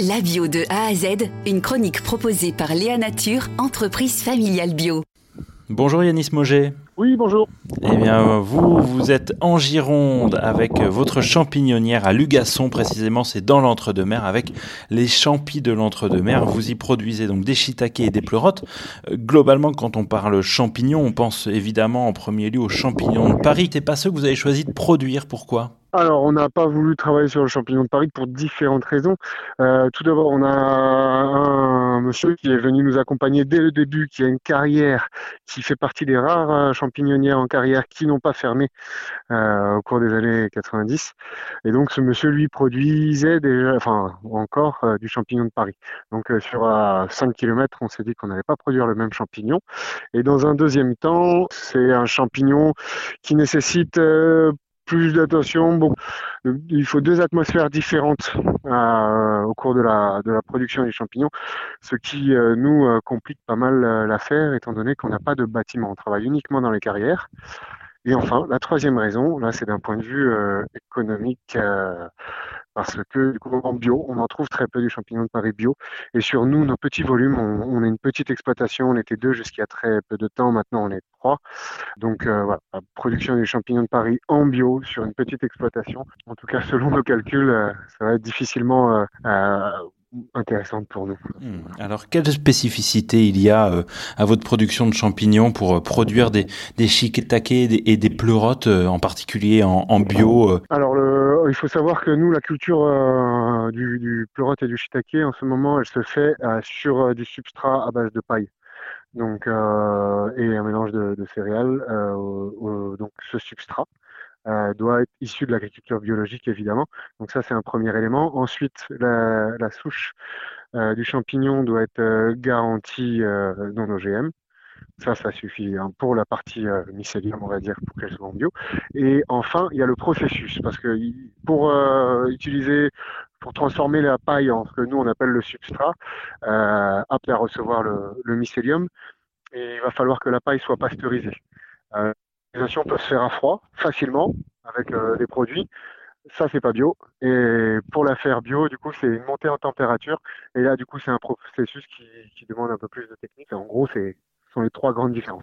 La bio de A à Z, une chronique proposée par Léa Nature, entreprise familiale bio. Bonjour Yanis Moget. Oui, bonjour. Eh bien, vous, vous êtes en Gironde avec votre champignonnière à Lugasson, précisément, c'est dans l'entre-deux-mer avec les champis de l'entre-deux-mer. Vous y produisez donc des shiitake et des pleurotes. Euh, globalement, quand on parle champignons, on pense évidemment en premier lieu aux champignons de Paris. C'est pas ceux que vous avez choisi de produire, pourquoi? Alors, on n'a pas voulu travailler sur le champignon de Paris pour différentes raisons. Euh, tout d'abord, on a un monsieur qui est venu nous accompagner dès le début, qui a une carrière, qui fait partie des rares euh, champignonnières en carrière qui n'ont pas fermé euh, au cours des années 90. Et donc, ce monsieur, lui, produisait déjà, enfin, encore du champignon de Paris. Donc, sur 5 km, on s'est dit qu'on n'allait pas produire le même champignon. Et dans un deuxième temps, c'est un champignon qui nécessite plus d'attention. Bon, il faut deux atmosphères différentes euh, au cours de la, de la production des champignons, ce qui euh, nous euh, complique pas mal l'affaire, étant donné qu'on n'a pas de bâtiment. On travaille uniquement dans les carrières. Et enfin, la troisième raison, là, c'est d'un point de vue économique parce que du coup en bio, on en trouve très peu du champignon de Paris bio. Et sur nous, nos petits volumes, on, est une petite exploitation, on était deux jusqu'à très peu de temps, maintenant on est trois. Donc euh, voilà, production des champignons de Paris en bio sur une petite exploitation. En tout cas, selon nos calculs, euh, ça va être difficilement euh, intéressante pour nous. Hmm. Alors, quelle spécificité il y a à votre production de champignons pour produire des, des shiitake et des, et des pleurotes, en particulier en, en bio Alors, le, il faut savoir que nous, la culture euh, du, du pleurote et du shiitake, en ce moment, elle se fait euh, sur euh, du substrat à base de paille. Donc, et un mélange de, céréales. donc, ce substrat doit être issu de l'agriculture biologique, évidemment. Donc, ça, c'est un premier élément. Ensuite, la, souche du champignon doit être garantie non OGM. Ça, ça suffit hein, pour la partie euh, mycélium, on va dire, pour qu'elle soit bio. Et enfin, il y a le processus, parce que pour euh, utiliser, pour transformer la paille en ce que nous on appelle le substrat, euh, apte à recevoir le, mycélium, il va falloir que la paille soit pasteurisée. L'utilisation peut se faire à froid, facilement, avec euh, des produits. Ça, c'est pas bio. Et pour la faire bio, du coup, c'est une montée en température. Et là, du coup, c'est un processus qui, qui demande un peu plus de technique. En gros, c'est sont les trois grandes différences.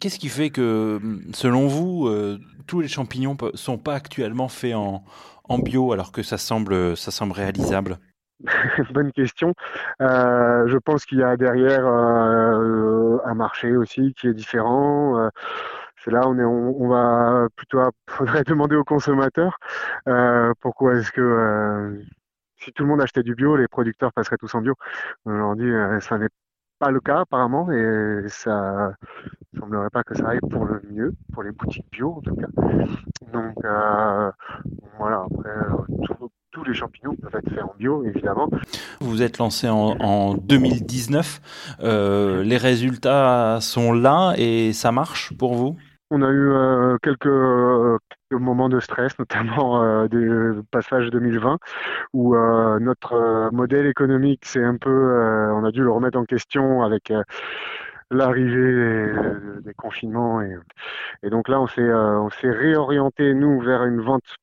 Qu'est-ce qui fait que, selon vous, euh, tous les champignons ne sont pas actuellement faits en, en, bio alors que ça semble, ça semble réalisable? Bonne question. Euh, je pense qu'il y a derrière euh, un marché aussi qui est différent. Euh, c'est là on on, va plutôt demander aux consommateurs euh, pourquoi est-ce que si tout le monde achetait du bio, les producteurs passeraient tous en bio. Aujourd'hui, ça n'est pas le cas apparemment et ça semblerait pas que ça aille pour le mieux, pour les boutiques bio en tout cas. Donc euh, voilà, après euh, tous les champignons peuvent être faits en bio évidemment. Vous êtes lancé en, en 2019, euh, les résultats sont là et ça marche pour vous? On a eu euh, quelques, euh, moments de stress, notamment euh, des passages 2020, où euh, notre modèle économique, c'est un peu, on a dû le remettre en question avec l'arrivée des, confinements. Et, donc là, on s'est réorienté, nous, vers une vente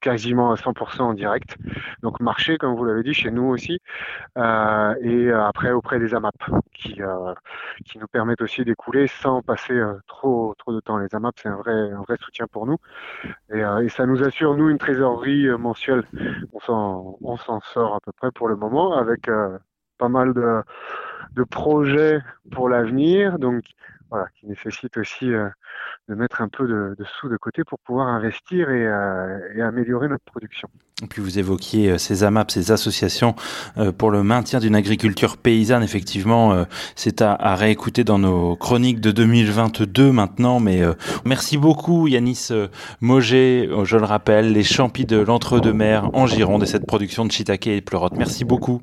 quasiment à 100% en direct. Donc marché, comme vous l'avez dit, chez nous aussi. Et après auprès des AMAP, qui, qui nous permettent aussi d'écouler sans passer euh, trop, trop de temps. Les AMAP, c'est un vrai, un vrai soutien pour nous. Et, euh, ça nous assure, nous, une trésorerie euh, mensuelle. On s'en, sort à peu près pour le moment avec pas mal de, de projets pour l'avenir. Donc voilà, qui nécessite aussi de mettre un peu de, sous de côté pour pouvoir investir et, euh, améliorer notre production. Et puis vous évoquiez euh, ces AMAP, ces associations euh, pour le maintien d'une agriculture paysanne. Effectivement, euh, c'est à, réécouter dans nos chroniques de 2022 maintenant. Mais merci beaucoup Yanis Moget, je le rappelle, les champis de l'entre-deux-mer en Gironde et cette production de shiitake et de. Merci beaucoup.